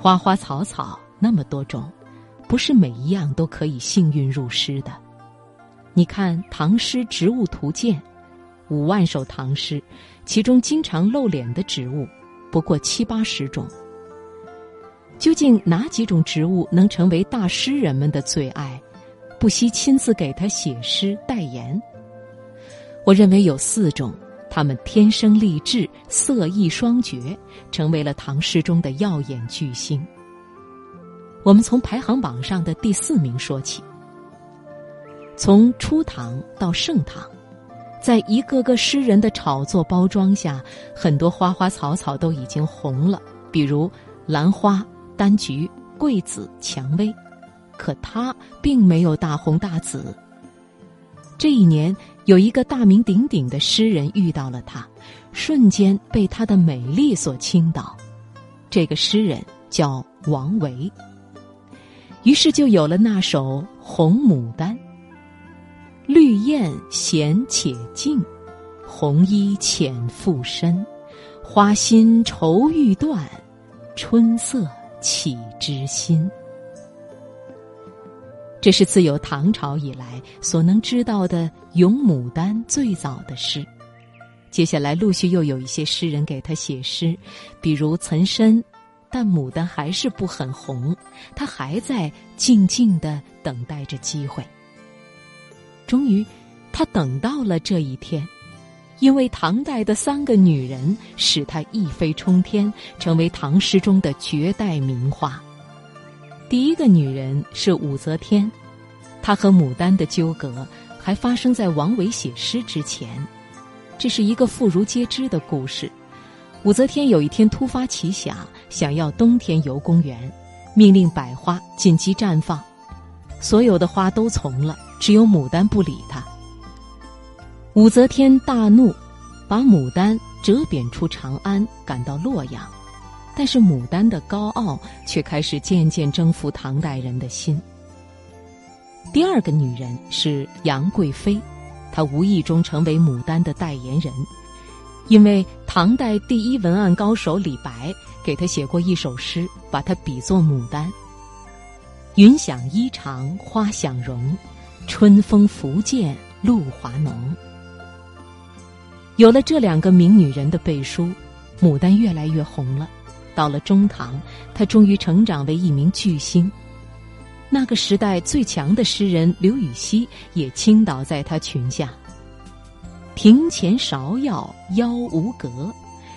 花花草草那么多种，不是每一样都可以幸运入诗的。你看《唐诗植物图鉴》，五万首唐诗，其中经常露脸的植物不过七八十种。究竟哪几种植物能成为大诗人们的最爱，不惜亲自给他写诗代言？我认为有四种，他们天生丽质，色艺双绝，成为了唐诗中的耀眼巨星。我们从排行榜上的第四名说起。从初唐到盛唐，在一个个诗人的炒作包装下，很多花花草草都已经红了，比如兰花、丹菊、桂子、蔷薇，可它并没有大红大紫。这一年，有一个大名鼎鼎的诗人遇到了他，瞬间被她的美丽所倾倒。这个诗人叫王维，于是就有了那首《红牡丹》。绿艳闲且静，红衣浅复深。花心愁欲断，春色起知心。这是自有唐朝以来所能知道的咏牡丹最早的诗。接下来陆续又有一些诗人给他写诗，比如岑参，但牡丹还是不很红，他还在静静的等待着机会。终于，他等到了这一天，因为唐代的三个女人使他一飞冲天，成为唐诗中的绝代名花。第一个女人是武则天，她和牡丹的纠葛还发生在王维写诗之前，这是一个妇孺皆知的故事。武则天有一天突发奇想，想要冬天游公园，命令百花紧急绽放，所有的花都从了。只有牡丹不理他。武则天大怒，把牡丹折贬出长安，赶到洛阳。但是牡丹的高傲却开始渐渐征服唐代人的心。第二个女人是杨贵妃，她无意中成为牡丹的代言人，因为唐代第一文案高手李白给她写过一首诗，把她比作牡丹：“云想衣裳花想容。”春风拂槛露华浓。有了这两个名女人的背书，牡丹越来越红了。到了中唐，他终于成长为一名巨星。那个时代最强的诗人刘禹锡也倾倒在他裙下。庭前芍药腰无格，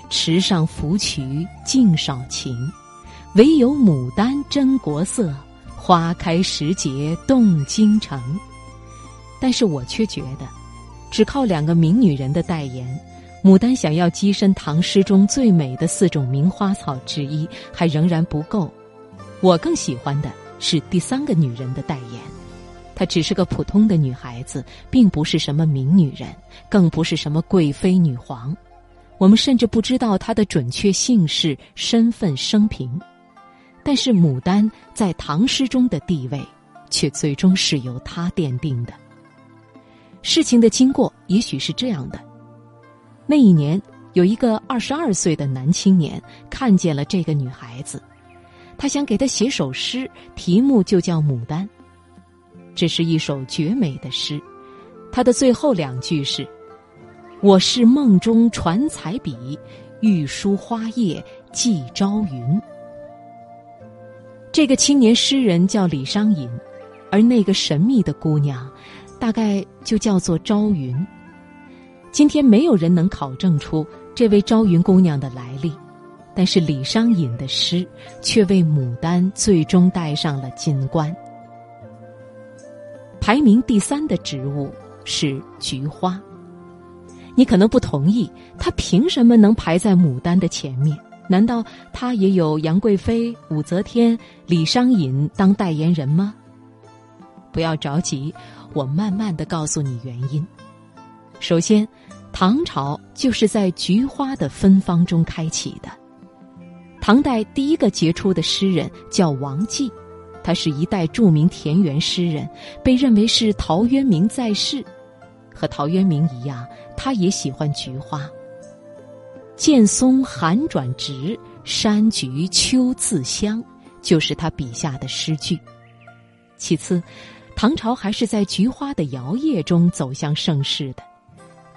池上芙蕖净少情。唯有牡丹真国色，花开时节动京城。但是我却觉得，只靠两个名女人的代言，牡丹想要跻身唐诗中最美的四种名花草之一，还仍然不够。我更喜欢的是第三个女人的代言，她只是个普通的女孩子，并不是什么名女人，更不是什么贵妃女皇，我们甚至不知道她的准确姓氏、身份、生平。但是牡丹在唐诗中的地位，却最终是由她奠定的。事情的经过也许是这样的：那一年，有一个二十二岁的男青年看见了这个女孩子，他想给她写首诗，题目就叫《牡丹》。这是一首绝美的诗，它的最后两句是：“我是梦中传彩笔，欲书花叶寄朝云。”这个青年诗人叫李商隐，而那个神秘的姑娘。大概就叫做朝云。今天没有人能考证出这位朝云姑娘的来历，但是李商隐的诗却为牡丹最终戴上了金冠。排名第三的植物是菊花。你可能不同意，它凭什么能排在牡丹的前面？难道它也有杨贵妃、武则天、李商隐当代言人吗？不要着急。我慢慢的告诉你原因。首先，唐朝就是在菊花的芬芳中开启的。唐代第一个杰出的诗人叫王继，他是一代著名田园诗人，被认为是陶渊明在世。和陶渊明一样，他也喜欢菊花。见松寒转直，山菊秋自香。就是他笔下的诗句。其次，唐朝还是在菊花的摇曳中走向盛世的。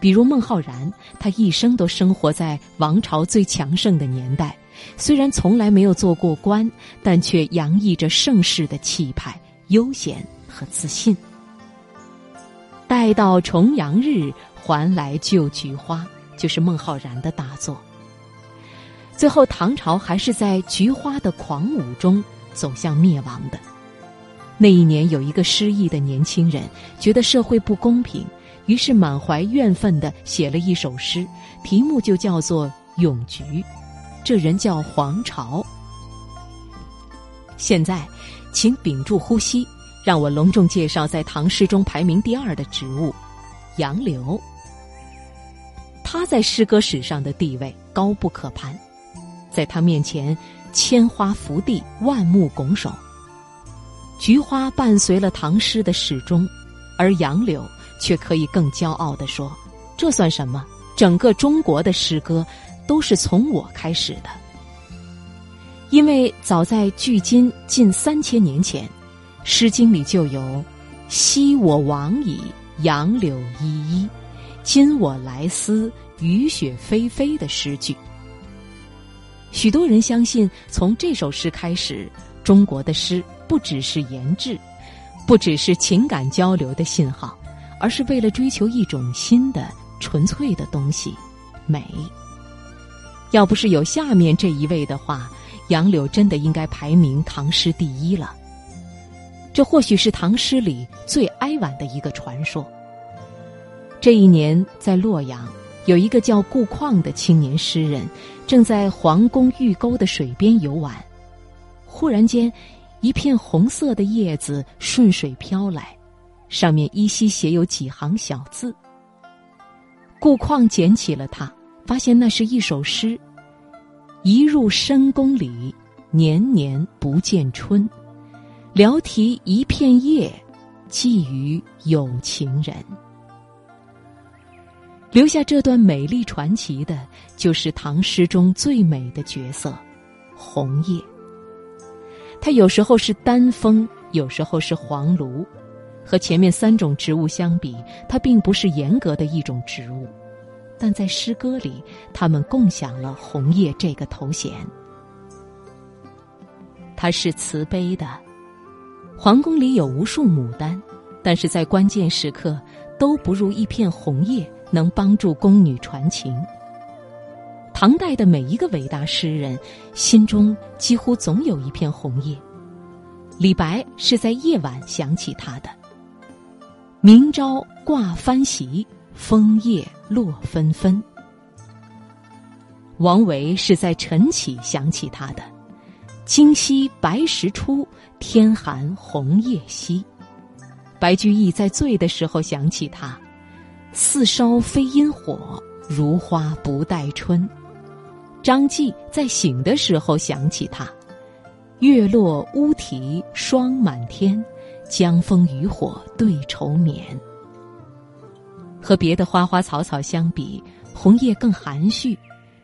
比如孟浩然，他一生都生活在王朝最强盛的年代，虽然从来没有做过官，但却洋溢着盛世的气派、悠闲和自信。待到重阳日，还来就菊花，就是孟浩然的大作。最后，唐朝还是在菊花的狂舞中走向灭亡的。那一年，有一个失意的年轻人，觉得社会不公平。于是满怀怨愤的写了一首诗，题目就叫做《咏菊》。这人叫黄巢。现在，请屏住呼吸，让我隆重介绍在唐诗中排名第二的植物——杨柳。他在诗歌史上的地位高不可攀，在他面前，千花伏地，万木拱手。菊花伴随了唐诗的始终，而杨柳。却可以更骄傲地说：“这算什么？整个中国的诗歌都是从我开始的。因为早在距今近三千年前，《诗经》里就有‘昔我往矣，杨柳依依；今我来思，雨雪霏霏’的诗句。许多人相信，从这首诗开始，中国的诗不只是言志，不只是情感交流的信号。”而是为了追求一种新的、纯粹的东西——美。要不是有下面这一位的话，杨柳真的应该排名唐诗第一了。这或许是唐诗里最哀婉的一个传说。这一年，在洛阳，有一个叫顾况的青年诗人，正在皇宫御沟的水边游玩，忽然间，一片红色的叶子顺水飘来。上面依稀写有几行小字。顾况捡起了它，发现那是一首诗：“一入深宫里，年年不见春。聊题一片叶，寄予有情人。”留下这段美丽传奇的，就是唐诗中最美的角色——红叶。它有时候是丹枫，有时候是黄芦。和前面三种植物相比，它并不是严格的一种植物，但在诗歌里，它们共享了“红叶”这个头衔。它是慈悲的，皇宫里有无数牡丹，但是在关键时刻，都不如一片红叶能帮助宫女传情。唐代的每一个伟大诗人，心中几乎总有一片红叶。李白是在夜晚想起他的。明朝挂帆席，枫叶落纷纷。王维是在晨起想起他的，今夕白石出，天寒红叶稀。白居易在醉的时候想起他，似烧非因火，如花不待春。张继在醒的时候想起他，月落乌啼霜满天。江枫渔火对愁眠。和别的花花草草相比，红叶更含蓄，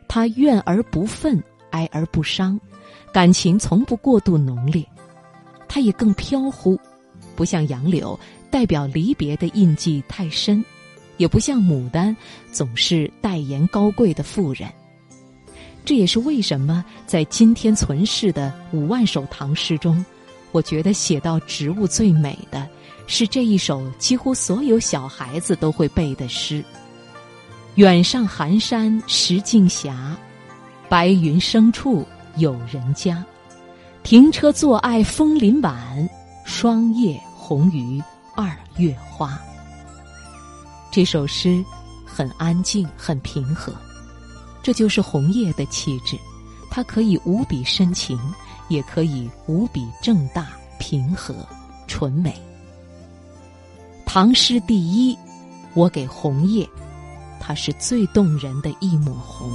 它怨而不愤，哀而不伤，感情从不过度浓烈。它也更飘忽，不像杨柳代表离别的印记太深，也不像牡丹总是代言高贵的妇人。这也是为什么在今天存世的五万首唐诗中。我觉得写到植物最美的，是这一首几乎所有小孩子都会背的诗：“远上寒山石径斜，白云生处有人家。停车坐爱枫林晚，霜叶红于二月花。”这首诗很安静，很平和，这就是红叶的气质，它可以无比深情。也可以无比正大、平和、纯美。唐诗第一，我给红叶，它是最动人的一抹红。